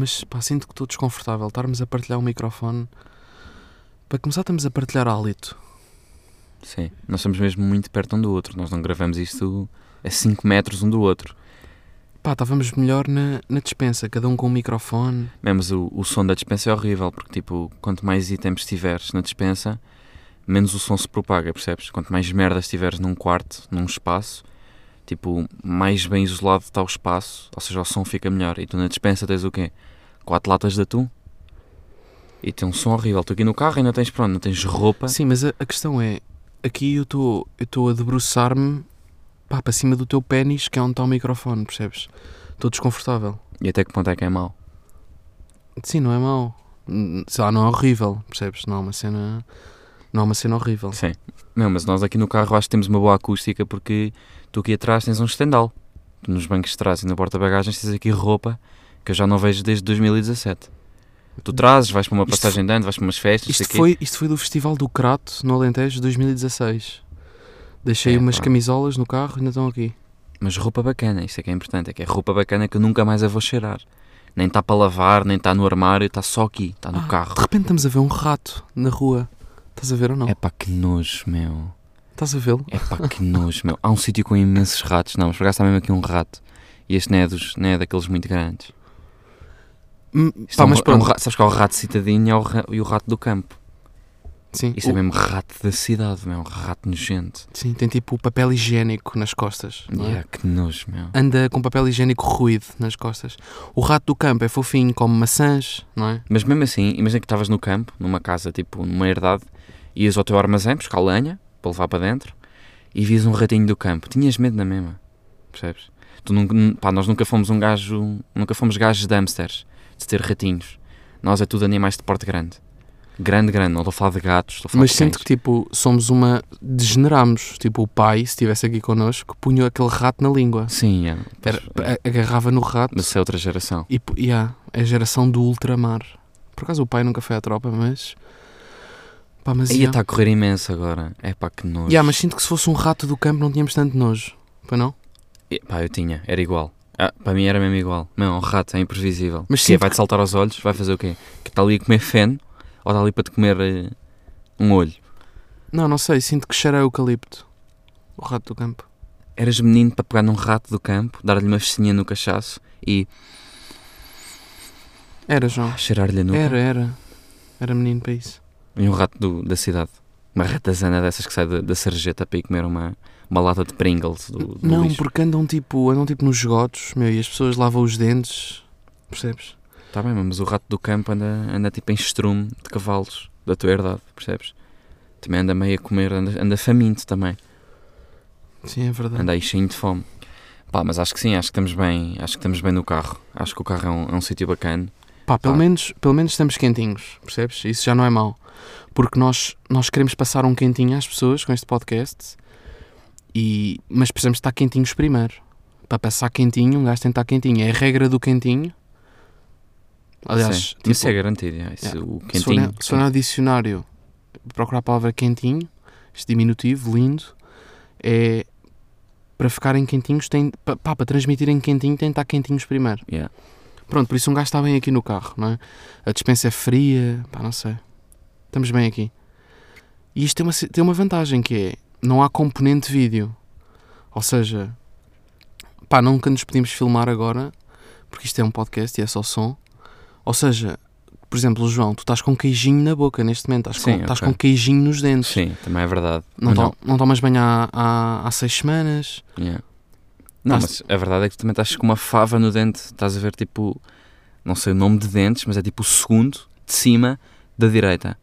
mas pá, sinto que estou desconfortável. Estarmos a partilhar o microfone. Para começar, estamos a partilhar hálito. Sim. Nós estamos mesmo muito perto um do outro. Nós não gravamos isto a 5 metros um do outro. Pá, estávamos melhor na, na dispensa, cada um com um microfone. Mesmo o, o som da dispensa é horrível, porque tipo, quanto mais itens tiveres na dispensa, menos o som se propaga, percebes? Quanto mais merdas tiveres num quarto, num espaço, tipo, mais bem isolado está o espaço, ou seja, o som fica melhor. E tu na dispensa tens o quê? Quatro latas de atum? E tem um som horrível. Tu aqui no carro ainda tens, pronto, não tens roupa. Sim, mas a, a questão é: aqui eu estou a debruçar-me pá, para cima do teu pênis, que é onde está o microfone, percebes? Estou desconfortável. E até que ponto é que é mau? Sim, não é mau. Sei lá, não é horrível, percebes? Não é uma cena. Não é uma cena horrível. Sim. Não, mas nós aqui no carro acho que temos uma boa acústica porque tu aqui atrás tens um estendal. Tu nos bancos de trás e na porta-bagagens tens aqui roupa que eu já não vejo desde 2017. Tu trazes, vais para uma Isto passagem de ano, vais para umas festas, Isto foi, isto foi do Festival do Crato, no Alentejo, de 2016. Deixei É, umas pá. camisolas no carro e ainda estão aqui. Mas roupa bacana, isso é que é importante. É que é roupa bacana que eu nunca mais a vou cheirar. Nem está para lavar, nem está no armário, está só aqui, está no Ah, carro. De repente estamos a ver um rato na rua. Estás a ver ou não? É pá, que nojo, meu. Estás a vê-lo? É pá, que nojo, meu. Há um sítio com imensos ratos. Não, mas por acaso está mesmo aqui um rato. E este não é, dos, não é daqueles muito grandes. Hum, pá, é mas é um rato, sabes que há o rato citadinho e, o ra- e o rato do campo. Sim, Isso é o- mesmo rato da cidade, meu. Um rato nojento. sim, tem tipo papel higiênico nas costas. não é? Yeah, que nojo, meu. Anda com papel higiênico ruído nas costas. O rato do campo é fofinho, come maçãs, não é? Mas mesmo assim, imagina que estavas no campo, numa casa, tipo, numa herdade, ias ao teu armazém buscar lenha para levar para dentro e vias um ratinho do campo. Tinhas medo na mesma, percebes? Tu nunca, nun- pá, nós nunca fomos um gajo, nunca fomos gajos de hamsters, de ter ratinhos. Nós é tudo animais de porte grande. Grande, grande, não estou a falar de gatos, estou a falar Mas de sinto cães. que tipo, somos uma. degeneramos. Tipo, o pai, se estivesse aqui connosco, punha aquele rato na língua. Sim, é. Era- agarrava no rato Mas é outra geração. e yeah, é a geração do ultramar. Por acaso o pai nunca foi à tropa, mas. Pá, mas. Yeah. está a correr imenso agora. É pá, que nojo. Yeah, mas sinto que se fosse um rato do campo não tínhamos tanto nojo. Pois não? E, Pá, eu tinha, era igual. Ah, para mim era mesmo igual. Não, um rato é imprevisível. Mas Mas sinto vai-te saltar aos olhos, vai fazer o quê? Que está ali a comer feno ou está ali para te comer eh, um olho? Não, não sei. Sinto que cheira a eucalipto. O rato do campo. Eras menino para pegar num rato do campo, dar-lhe uma festinha no cachaço e Era, João. cheirar-lhe a nuca. Era, era. Era menino para isso. E um rato do- da cidade. Uma ratazana dessas que sai da, da sarjeta para ir comer uma, uma lata de Pringles do, do não, lixo. porque andam tipo, andam tipo nos esgotos, meu, e as pessoas lavam os dentes. Percebes? Está bem, mas o rato do campo anda, anda tipo em estrume de cavalos da tua herdade, percebes? Também anda meio a comer, anda, anda faminto também. Sim, é verdade. Anda aí cheio de fome. Pá, mas acho que sim, acho que estamos bem, acho que estamos bem no carro. Acho que o carro é um, é um sítio bacana. Pá, pelo, Pá. Menos, pelo menos estamos quentinhos, percebes? Isso já não é mau. Porque nós, nós queremos passar um quentinho às pessoas com este podcast, e, mas precisamos estar quentinhos primeiro. Para passar quentinho, um gajo tem que estar quentinho. É a regra do quentinho. Aliás, Sim, tipo, isso é garantido. é, Isso, Yeah. O se for, na- quentinho. se for no dicionário procurar a palavra quentinho, este diminutivo, lindo, é para ficarem quentinhos, tem, pá, para transmitirem quentinho, tem que estar quentinhos primeiro. Yeah. Pronto, por isso um gajo está bem aqui no carro, não é? A dispensa é fria, pá, não sei. Estamos bem aqui. E isto tem uma, tem uma vantagem que é, não há componente vídeo. Ou seja, pá, nunca nos pedimos filmar agora, porque isto é um podcast e é só som. Ou seja, por exemplo, João, tu estás com queijinho na boca neste momento, estás, Sim, com, estás ok. com queijinho nos dentes. Sim, também é verdade. Não, to- não tomas banho há, há, há seis semanas. Yeah. Não, Estás- mas a verdade é que tu também estás com uma fava no dente. Estás a ver tipo, não sei o nome de dentes, mas é tipo o segundo de cima da direita.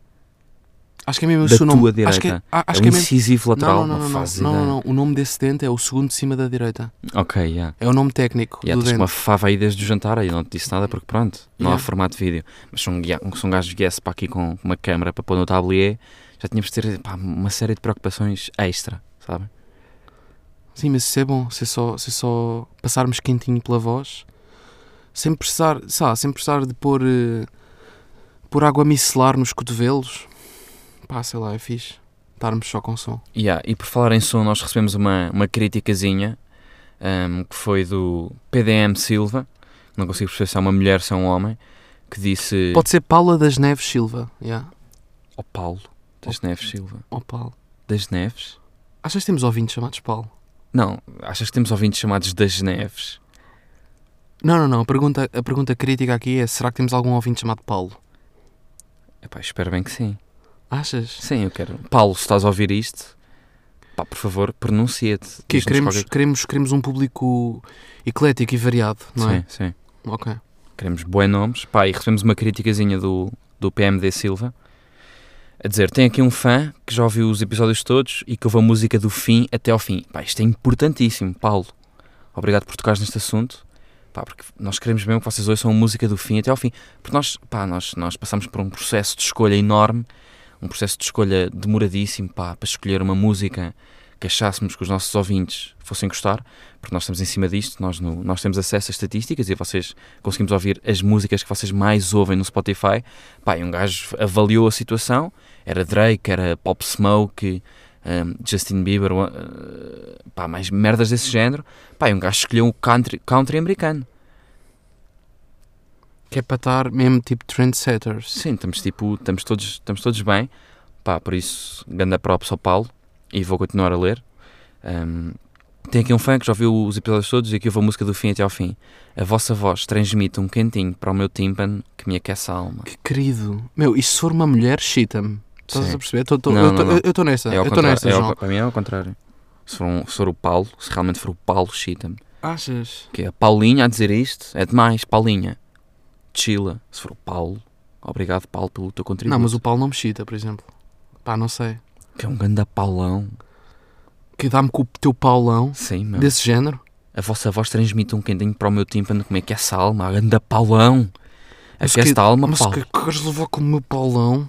Acho que é mesmo Da o seu nome. tua Acho que, é- direita. acho é que um é mesmo. incisivo lateral, não, não, não, não, não, não, não. O nome desse dente é o segundo de cima da direita. Ok, yeah. É o nome técnico Yeah, do tens dente. uma fava aí desde o jantar aí, não te disse nada porque pronto, não há Yeah. formato de vídeo. Mas se um, se um gajo viesse para aqui com uma câmera para pôr no tablier, já tínhamos de ter pá, uma série de preocupações extra, sabe? Sim, mas isso é bom. Se é só, se é só passarmos quentinho pela voz, sem precisar, lá, sem precisar de pôr, eh, pôr água micelar nos cotovelos. Pá, sei lá, é fixe. Estarmos só com som. Yeah, e por falar em som, nós recebemos uma, uma criticazinha um, que foi do PDM Silva, não consigo perceber se é uma mulher, se é um homem, que disse. Pode ser Paula das Neves Silva. Yeah. Ó Paulo das Neves Silva. Oh, Paulo. Das Neves? Achas que temos ouvintes chamados Paulo? Não, achas que temos ouvintes chamados das Neves? Não, não, não. A pergunta, a pergunta crítica aqui é: será que temos algum ouvinte chamado Paulo? Epá, espero bem que sim. Achas? Sim, eu quero. Paulo, se estás a ouvir isto, pá, por favor, pronuncia-te. Que queremos, qualquer- queremos, queremos um público eclético e variado, não é? Sim, sim. Ok. Queremos bons nomes. Pá, e recebemos uma criticazinha do, do PMD Silva a dizer: tem aqui um fã que já ouviu os episódios todos e que ouve a música do fim até ao fim. Pá, isto é importantíssimo, Paulo. Obrigado por tocares neste assunto. Pá, porque nós queremos mesmo que vocês ouçam a música do fim até ao fim. Porque nós, pá, nós, nós passamos por um processo de escolha enorme, um processo de escolha demoradíssimo, pá, para escolher uma música que achássemos que os nossos ouvintes fossem gostar, porque nós estamos em cima disto, nós, no- nós temos acesso a estatísticas e vocês conseguimos ouvir as músicas que vocês mais ouvem no Spotify. Pá, e um gajo avaliou a situação, era Drake, era Pop Smoke, um, Justin Bieber, uh, pá, mais merdas desse género. Pá, e um gajo escolheu o country, country americano. Que é para estar mesmo tipo trendsetters. Sim, estamos tipo, estamos todos, estamos todos bem. Pá, por isso, ganda props ao Paulo e vou continuar a ler. Um, tem aqui um fã que já ouviu os episódios todos e aqui ouve a música do fim até ao fim. A vossa voz transmite um quentinho para o meu tímpano que me aquece a alma. Que querido. Meu, e se for uma mulher, chita-me. Estás a perceber? Tô- tô- Não, eu estou nessa. É Eu estou nessa, é ao- para mim é ao contrário. Se for, um- se for o Paulo, se realmente for o Paulo, chita-me. Achas? Que é a Paulinha a dizer isto, é demais, Paulinha. Chila. Se for o Paulo, obrigado Paulo pelo teu contributo. Não, mas o Paulo não me chita, por exemplo. Pá, não sei. Que é um ganda Paulão. Que dá-me com o teu Paulão Sim, meu. desse género. A vossa voz transmite um quentinho para o meu tímpano, como é que é essa alma? A ganda Paulão. Mas Aquece que- a alma, Mas Paulo. que queres levar com o meu Paulão?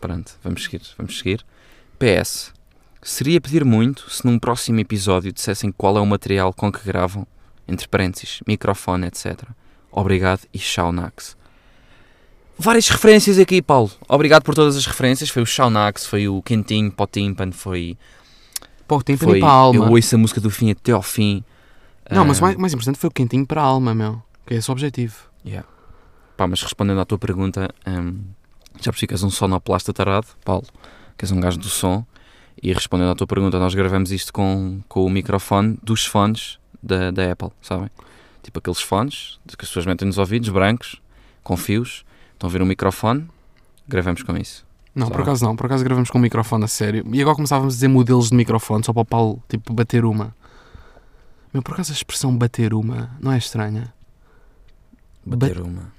Pronto, vamos seguir, vamos seguir. PS. Seria pedir muito se num próximo episódio dissessem qual é o material com que gravam, entre parênteses, microfone, etc. Obrigado e tchau, Nax. Várias referências aqui, Paulo. Obrigado por todas as referências. Foi o Shaunax, foi o Quentinho para o tímpano, foi, Pô, tem foi para a alma. eu ouço a música do fim até ao fim. Não, mas Ah, mais, mais importante foi o quentinho para a alma, meu. Que é esse o objetivo. Yeah. Pá, mas respondendo à tua pergunta, hum, já percebi que és um sonoplasta tarado, Paulo, que és um gajo do som, e respondendo à tua pergunta, nós gravamos isto com, com o microfone dos fones da, da Apple, sabem? Tipo aqueles fones que as pessoas metem nos ouvidos, brancos, com fios, estão a ver um microfone, gravamos com isso. Não, Sabe? por acaso não. Por acaso gravamos com o microfone a sério. E agora começávamos a dizer modelos de microfone, só para o Paulo, tipo, bater uma. Meu, por acaso a expressão bater uma não é estranha? Bater uma.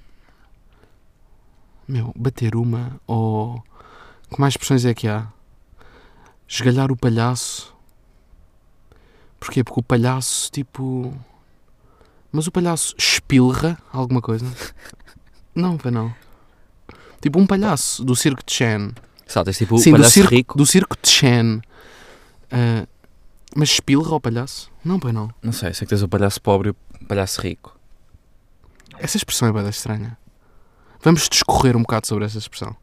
Meu, bater uma ou. Que mais expressões é que há? Esgalhar o palhaço. Porquê? Porque o palhaço, tipo. Mas o palhaço espilra alguma coisa? Não, pá, não. Tipo um palhaço do circo de Chen. Sabe, tens tipo o Sim, do palhaço circo, rico. do circo de Chen. Ah, mas espilra o palhaço? Não, pai, não. Não sei, sei que tens o palhaço pobre e o palhaço rico. Essa expressão é bem estranha. Vamos discorrer um bocado sobre essa expressão.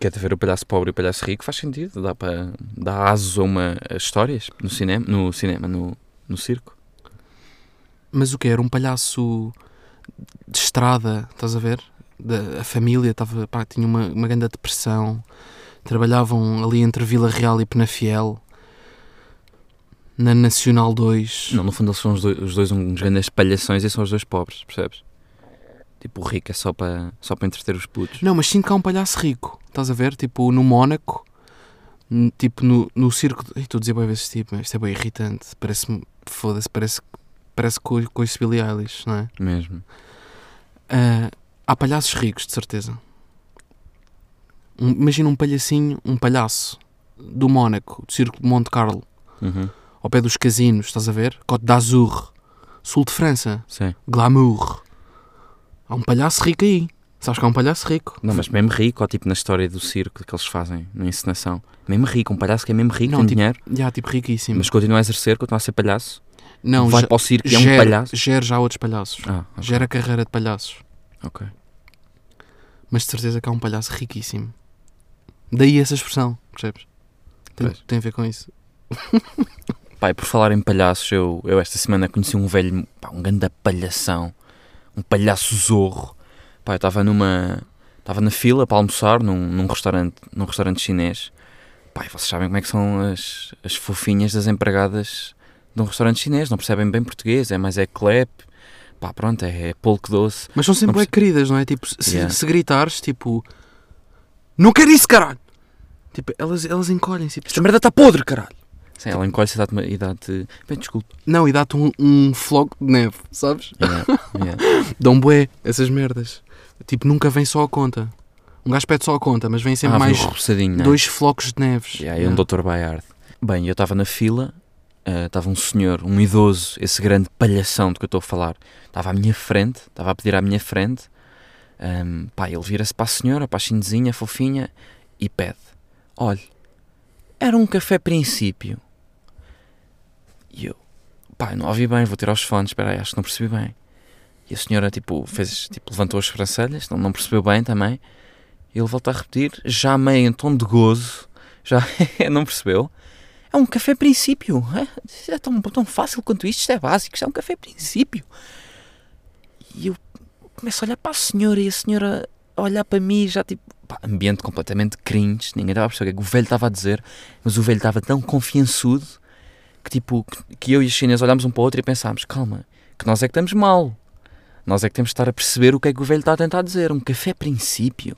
Quer ver o palhaço pobre e o palhaço rico? Faz sentido, dá para dar asos a uma a histórias no cinema, no cinema, no, no circo. Mas o que era? Um palhaço de estrada, estás a ver? Da, a família tava, pá, tinha uma, uma grande depressão. Trabalhavam ali entre Vila Real e Penafiel. Na Nacional 2. Não, no fundo eles são os dois, os dois uns grandes palhações e são os dois pobres, percebes? Tipo, o rico é só para só para entreter os putos. Não, mas sinto que há um palhaço rico. Estás a ver? Tipo, no Mónaco. Tipo, no, no circo. de- Ei, Estou a dizer bem vezes tipo, mas isto é bem irritante. Parece-me. Foda-se, parece, parece com, com esse Billie Eilish, não é? Mesmo. Ah, há palhaços ricos, de certeza. Um- imagina um palhacinho, um palhaço do Mónaco, do circo de Monte Carlo, Uhum. ao pé dos casinos, estás a ver? Côte d'Azur, sul de França, Sim. glamour. Há um palhaço rico aí. Sabes que há um palhaço rico? Não, mas mesmo rico, ou tipo na história do circo que eles fazem, na encenação. Mesmo rico, um palhaço que é mesmo rico, Não, tem tipo, dinheiro, Já, tipo, riquíssimo. mas continua a exercer, continua a ser palhaço. Não, vai ge- para o circo e é um gera- palhaço. Gera já outros palhaços. Ah, ok. Gera a carreira de palhaços. ok. Mas de certeza que há um palhaço riquíssimo. Daí essa expressão, percebes? Tem, tem a ver com isso. Pai, por falar em palhaços, eu, eu esta semana conheci um velho, pá, um grande palhação, um palhaço zorro. Pá, eu estava numa. Estava na fila para almoçar num, num, restaurante, num restaurante chinês. E vocês sabem como é que são as, as fofinhas das empregadas de um restaurante chinês, não percebem bem português, é mais é clep, pá, pronto, é, é polco doce. Mas são sempre Não bem queridas, não é? Tipo, se, Yeah. se gritares, tipo... Não quero isso, caralho! Tipo, elas, elas encolhem-se. Tipo, Esta merda está podre, caralho! Sim, ela encolhe-se e dá-te uma- e dá-te. Bem, desculpe. Não, e dá-te um, um floco de neve, sabes? Yeah, yeah. Dão bué, essas merdas. Tipo, nunca vem só a conta. Um gajo pede só a conta, mas vem sempre Ah, mais é? dois flocos de neves. Yeah, e um Dr. Bayard. Bem, eu estava na fila, estava um senhor, um idoso, esse grande palhação de que eu estou a falar, estava à minha frente, estava a pedir à minha frente. Ahm, pá, ele vira-se para a senhora, para a chinesinha, fofinha, e pede: Olha, era um café princípio. E eu, pá, não ouvi bem, vou tirar os fones, espera aí, acho que não percebi bem. E a senhora, tipo, fez, tipo, levantou as sobrancelhas, não, não percebeu bem também. E ele volta a repetir, já meio em tom de gozo, já não percebeu? É um café princípio. É, é tão, tão fácil quanto isto, isto é básico, isto é um café princípio. E eu começo a olhar para a senhora e a senhora a olhar para mim já tipo. pá, ambiente completamente cringe, ninguém estava a perceber o que é o velho estava a dizer, mas o velho estava tão confiançudo que tipo, que eu e a chinesa olhámos um para o outro e pensámos, calma, que nós é que estamos mal. Nós é que temos de estar a perceber o que é que o velho está a tentar dizer. Um café princípio.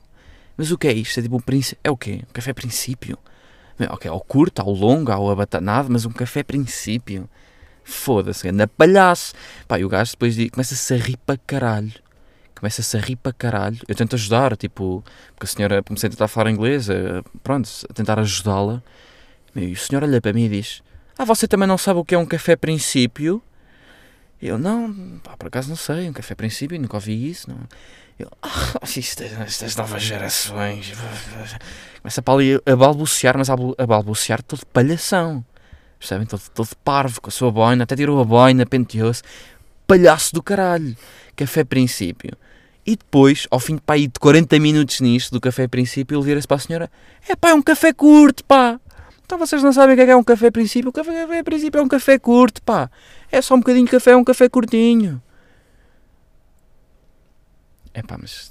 Mas o que é isto? É tipo um princípio. É o quê? Um café princípio? Ok, ao curto, ao longo, ao abatanado, mas um café princípio. Foda-se, anda palhaço. Pá, e o gajo depois começa-se a rir para caralho. Começa-se a rir para caralho. Eu tento ajudar, tipo, porque a senhora comecei a tentar falar inglês, eh, pronto, a tentar ajudá-la. E o senhor olha para mim e diz: Ah, você também não sabe o que é um café princípio? Eu, não, pá, por acaso não sei, um café princípio, nunca ouvi isso. Não. Eu, ah, isto, estas novas gerações. Começa para ali a balbuciar, mas a a balbuciar todo palhação. Percebem? Todo, todo parvo, com a sua boina, até tirou a boina, penteou-se. Palhaço do caralho. Café princípio. E depois, ao fim de, pá, de 40 minutos nisto, do café princípio, ele vira-se para a senhora: É pá, é um café curto, pá. Então vocês não sabem o que é, que é um café princípio? O café, café princípio é um café curto, pá. É só um bocadinho de café, é um café curtinho. É pá, mas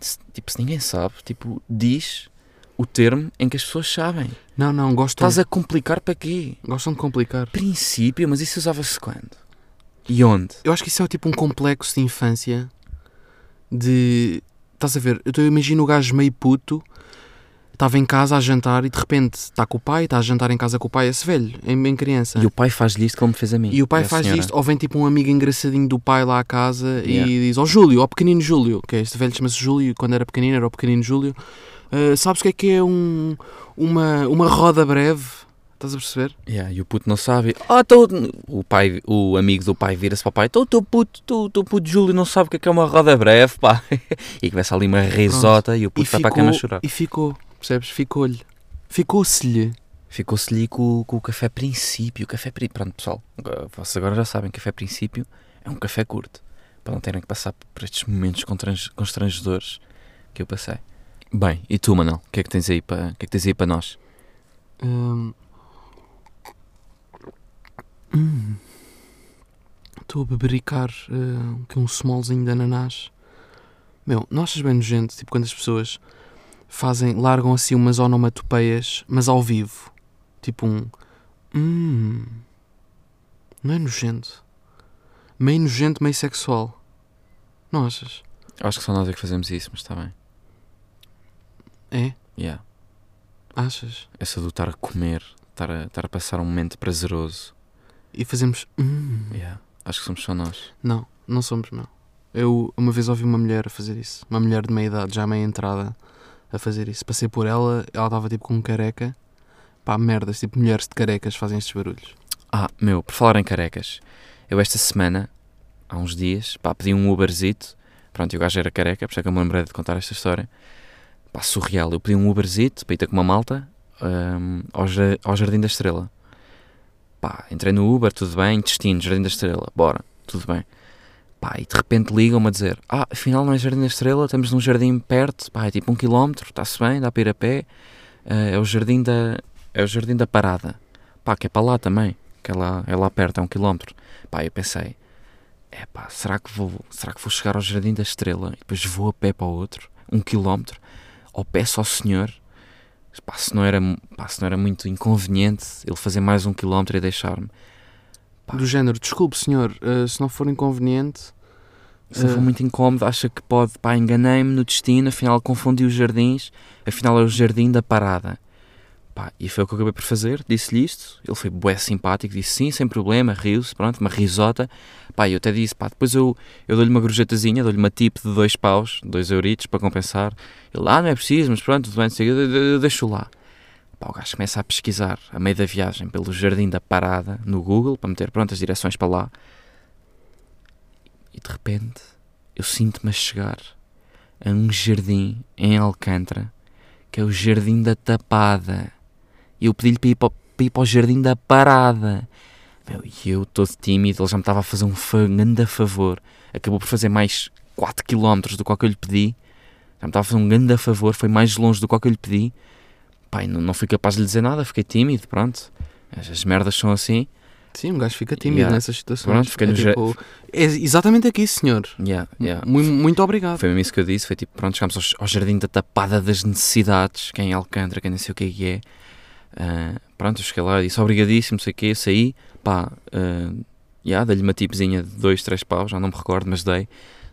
se, tipo, se ninguém sabe, tipo, diz o termo em que as pessoas sabem. Não, não, gostam, Estás a complicar para quê? gostam de complicar. Princípio, mas isso usava-se quando? E onde? Eu acho que isso é tipo um complexo de infância de. Estás a ver? Eu, eu imagino o gajo meio puto, estava em casa a jantar e de repente está com o pai, está a jantar em casa com o pai, esse velho, em, em criança. E o pai faz-lhe isto como fez a mim. E o pai a faz senhora. isto, ou vem tipo um amigo engraçadinho do pai lá à casa Yeah. e diz: Ó Júlio, ó pequenino Júlio, que é este velho chama-se Júlio, quando era pequenino era o pequenino Júlio. "Ah, sabes o que é que é um, uma, uma roda breve? Estás a perceber? Yeah, e o puto não sabe. Ah, tô... o, pai, o amigo do pai vira-se para o pai: Tô, teu puto, tu, teu puto Júlio não sabe o que é, que é uma roda breve, pá. e começa ali uma risota e o puto vai para a cama a chorar. e ficou, percebes? Ficou-lhe. Ficou-se-lhe. Ficou-se-lhe com, com o café princípio. Café pri... Pronto, pessoal, vocês agora já sabem: café princípio é um café curto. Para não terem que passar por estes momentos constrange- constrangedores que eu passei. Bem, e tu, Manel? O que é que tens aí para, o que é que tens aí para nós? Hum. Hum. Estou a bebericar uh, que um smallzinho de ananás. Meu, não achas bem nojento? Tipo, quando as pessoas fazem, largam assim umas onomatopeias, mas ao vivo. Tipo um. Hum. Não é nojento? Meio nojento, meio sexual. Não achas? Acho que só nós é que fazemos isso, mas está bem. É? Yeah. Achas? Essa do estar a comer, estar a, estar a passar um momento prazeroso. E fazemos. Hum. Yeah. Acho que somos só nós. Não, não somos, não. Eu uma vez ouvi uma mulher a fazer isso. Uma mulher de meia idade, já meia entrada, a fazer isso. Passei por ela, ela estava tipo com um careca. Pá, merdas, tipo mulheres de carecas fazem estes barulhos. Ah, meu, por falar em carecas, eu esta semana, há uns dias, pá, pedi um Uberzito. Pronto, e o gajo era careca, por isso é que eu me lembrei de contar esta história. Pá, surreal. Eu pedi um Uberzito para ir ter com uma malta hum, ao, ao Jardim da Estrela. Pá, entrei no Uber, tudo bem, destino, Jardim da Estrela, bora, tudo bem. Pá, e de repente ligam-me a dizer: Ah, afinal não é Jardim da Estrela, estamos num jardim perto, pá, é tipo um quilómetro, está-se bem, dá para ir a pé. eh, é o Jardim da. É o Jardim da Parada. Pá, que é para lá também, que é lá, é lá perto, é um quilómetro. Pá, eu pensei: É pá, será que, vou, será que vou chegar ao Jardim da Estrela e depois vou a pé para o outro, um quilómetro? Ou peço ao senhor, pá, se não era, pá, se não era muito inconveniente ele fazer mais um quilómetro e deixar-me. Pá. Do género, desculpe senhor, eh, se não for inconveniente, Se não for Eh. muito incómodo, acha que pode, pá, enganei-me no destino, afinal confundi os jardins, afinal é o jardim da parada. Pá, e foi o que eu acabei por fazer, disse-lhe isto, ele foi bué simpático, disse sim, sem problema, riu-se, pronto, uma risota. Pá, e eu até disse, pá, depois eu, eu dou-lhe uma gorjetazinha, dou-lhe uma tip de dois paus, dois euritos, para compensar. Ele, ah, não é preciso, mas pronto, tudo bem, eu, eu, eu deixo lá. Pá, o gajo começa a pesquisar, a meio da viagem, pelo jardim da parada, no Google, para meter, pronto, as direções para lá. E de repente eu sinto-me a chegar a um jardim em Alcântara que é o Jardim da Tapada. E eu pedi-lhe para ir para, ir para o Jardim da Parada. Meu, e eu todo tímido, ele já me estava a fazer um grande favor. Acabou por fazer mais 4 km do que o que eu lhe pedi. Já me estava a fazer um grande favor, foi mais longe do que o que eu lhe pedi. Pai, não, não fui capaz de lhe dizer nada, fiquei tímido, pronto. As, as merdas são assim. Sim, um gajo fica tímido Yeah. nessas situações. Pronto, fiquei é, no tipo, é exatamente aqui, senhor. Yeah, yeah. Mu- Muito obrigado. Foi mesmo isso que eu disse, foi tipo, pronto, chegámos aos- ao, Jardim da Tapada das Necessidades, que é em Alcântara, que eu nem sei o que é que é. Ah, pronto, eu cheguei lá e disse obrigadíssimo, não sei o que, saí, pá, uh, yeah, dei-lhe uma tipzinha de dois, três paus, já não me recordo, mas dei.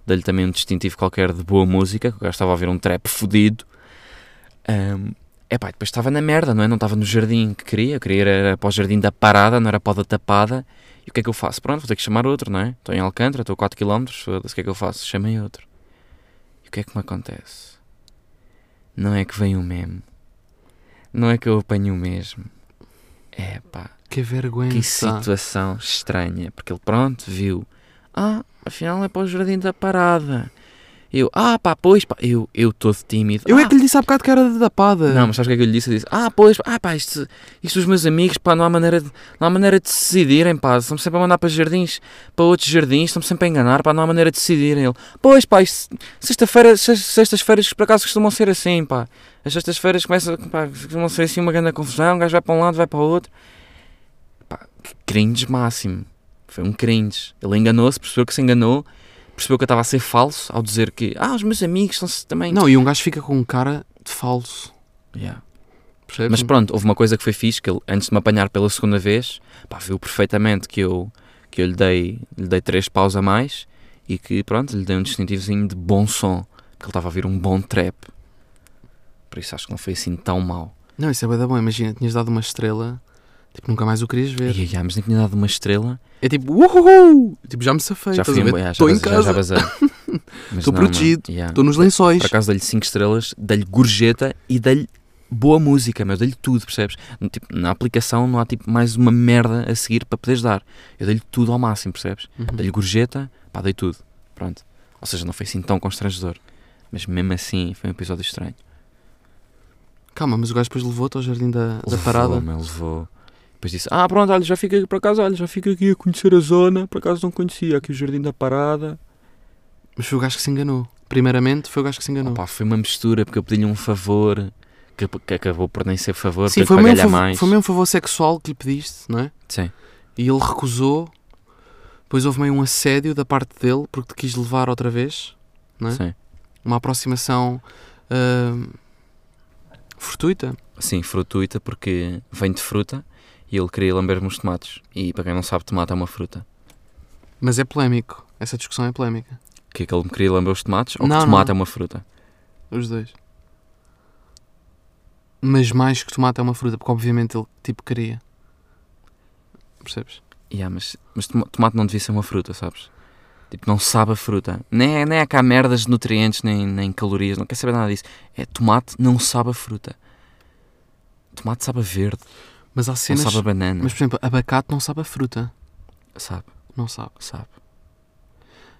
Dei-lhe também um distintivo qualquer de boa música, que o gajo estava a ouvir um trap fodido. Um, epá, e depois estava na merda, não é? Não estava no jardim que queria, eu queria ir era para o jardim da parada, não era para o da tapada. E o que é que eu faço? Pronto, vou ter que chamar outro, não é? Estou em Alcântara, estou a 4km, foda-se, o que é que eu faço? Chamei outro. E o que é que me acontece? Não é que vem o mesmo. Não é que eu apanho o mesmo. É pá, Que vergonha. que situação estranha. Porque ele, pronto, viu. Ah, afinal é para o jardim da parada. Eu, ah pá, pois pá. Eu, eu todo tímido. Eu ah, é que lhe disse há bocado que era de tapada. Não, mas sabes o que é que eu lhe disse? Eu disse, ah, pois, ah, pá, isto, isto dos meus amigos, pá, não há maneira de, não há maneira de decidirem, pá, estão sempre a mandar para jardins, para outros jardins, estão sempre a enganar, pá, não há maneira de decidirem. Ele, pois, pá, sexta-feira, sex- sextas-feiras por acaso costumam ser assim, pá, as sextas-feiras começam, pá, costumam ser assim uma grande confusão, um gajo vai para um lado, vai para o outro. Pá, cringe máximo. Foi um cringe. Ele enganou-se, percebeu que se enganou, percebeu que eu estava a ser falso ao dizer que, ah, os meus amigos estão-se também... Não, e um gajo fica com um cara de falso. Yeah. Percebes? Mas pronto, houve uma coisa que foi fixe, que ele, antes de me apanhar pela segunda vez, pá, viu perfeitamente que eu, que eu lhe, dei, lhe dei três paus a mais e que, pronto, lhe dei um distintivozinho de bom som, que ele estava a ouvir um bom trap. Por isso acho que não foi assim tão mau. Não, isso é bem da bom. Imagina, tinhas dado uma estrela, tipo, nunca mais o querias ver. E, ai, mas nem tinha dado uma estrela, É tipo, uhuhu! Tipo, já me safei. já fui embora, já, Estou já, em já, casa, já Estou protegido. yeah. estou nos lençóis. Por acaso dei-lhe 5 estrelas, dei-lhe gorjeta e dei-lhe boa música, mas dei-lhe tudo, percebes? Tipo, na aplicação não há tipo mais uma merda a seguir para poderes dar. Eu dei-lhe tudo ao máximo, percebes? Uhum. Dei-lhe gorjeta, pá, dei tudo. Pronto. Ou seja, não foi assim tão constrangedor. Mas mesmo assim foi um episódio estranho. Calma, mas o gajo depois levou-te ao jardim da, da parada. Levou-me, levou. Depois disse, ah pronto, olha, já fica aqui, por acaso, olha, já fica aqui a conhecer a zona, por acaso não conhecia, aqui o Jardim da Parada. Mas foi o gajo que se enganou. Primeiramente, foi o gajo que se enganou. Opa, foi uma mistura, porque eu pedi-lhe um favor, que, que acabou por nem ser favor, Sim, foi mesmo, mais. foi mesmo um favor sexual que lhe pediste, não é? Sim. E ele recusou. Depois houve meio um assédio da parte dele, porque te quis levar outra vez. Não é? Sim. Uma aproximação ahm, fortuita. Sim, frutuita, porque vem de fruta e ele queria lamber-me os tomates. E para quem não sabe, tomate é uma fruta. Mas é polémico. Essa discussão é polémica. Que é que ele me queria lamber os tomates ou Não, que tomate não. é uma fruta? Os dois. Mas mais que tomate é uma fruta, porque obviamente ele tipo queria. Percebes? Yeah, mas, mas toma- tomate não devia ser uma fruta, sabes? Tipo, não sabe a fruta. Nem, é- nem é cá merdas de nutrientes, nem, nem calorias, não quer saber nada disso. É tomate não sabe a fruta. Tomate sabe a verde, Mas há não cenas. sabe a banana. Mas por exemplo, abacate não sabe a fruta. Sabe, Não sabe. sabe.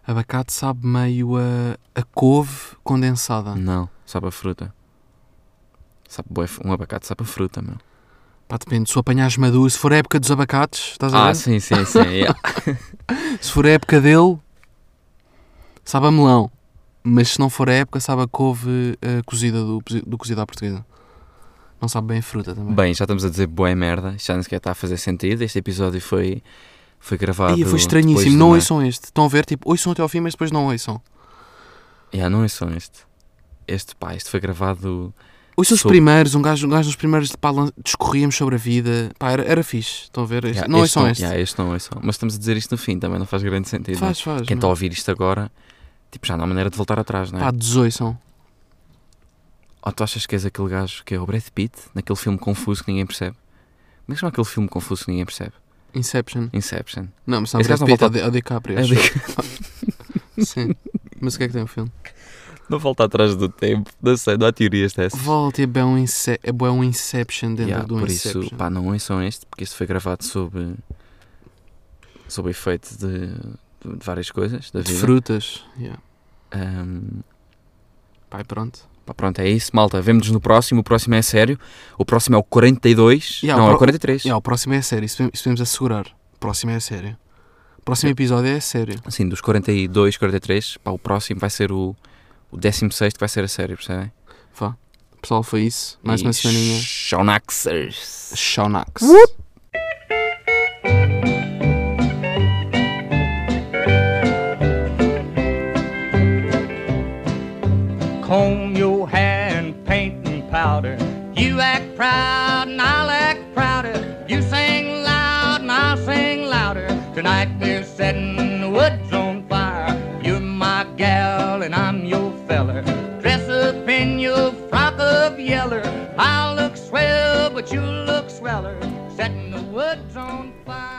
Abacate sabe meio a, a couve condensada. Não, sabe a fruta. Sabe, um abacate sabe a fruta, meu. Pá, depende, se apanhares maduro, se for a época dos abacates, estás a ver? Ah, sim, sim, sim. yeah. Se for a época dele, sabe a melão. Mas se não for a época, sabe a couve eh, cozida do, do cozido à portuguesa. Não sabe bem a fruta também. Bem, já estamos a dizer boa merda. Já nem sequer está a fazer sentido. Este episódio foi, foi gravado. Ia, foi estranhíssimo. Não ouçam este. Estão a ver? Tipo, ouçam até ao fim, mas depois não ouçam. Yeah, não é só este. Este, pá, este foi gravado. Ouçam os Sobre- primeiros. Um gajo, um gajo nos primeiros pá, discorríamos sobre a vida. Pá, era, era fixe. Estão a ver? Este- Yeah, não este ouçam este. Yeah, este não ouçam. Mas estamos a dizer isto no fim, também não faz grande sentido. não é? Faz, faz. Quem está a não. ouvir isto agora, tipo, já não há maneira de voltar atrás, não é? Pá, desouçam. Ou tu achas que és aquele gajo que é o Brad Pitt, naquele filme confuso que ninguém percebe? Como é que chama aquele filme confuso que ninguém percebe? Inception. Inception. Não, mas não, Brad Pitt, volta- é o DiCaprio. É acho. de- Sim. Mas o que é que tem o filme? Não volta atrás do tempo. Não sei, não há teorias dessas. Volta, é bem um, ince é um Inception dentro Yeah, do por Inception. isso, pá, não ouçam este, porque este foi gravado sob, sob o efeito de, de várias coisas da de vida. frutas. Yeah. Ahm, Pai, pronto. Pá, pronto, é isso, malta. Vemo-nos no próximo. O próximo é sério. O próximo é o 42. Yeah, não, o é o pro- 43. Yeah, o próximo é sério, isso podemos- isso podemos assegurar. O próximo é sério. O próximo episódio é sério. Assim, dos 42, 43, pá, o próximo vai ser o, o 16 que vai ser a sério, percebem? Vá. Pessoal, foi isso. Mais E uma semaninha. Shaunaxers. Shaunax. Proud and I'll act prouder. You sing loud and I'll sing louder. Tonight we're setting the woods on fire. You're my gal and I'm your feller. Dress up in your frock of yeller. I'll look swell, but you look sweller. Setting the woods on fire.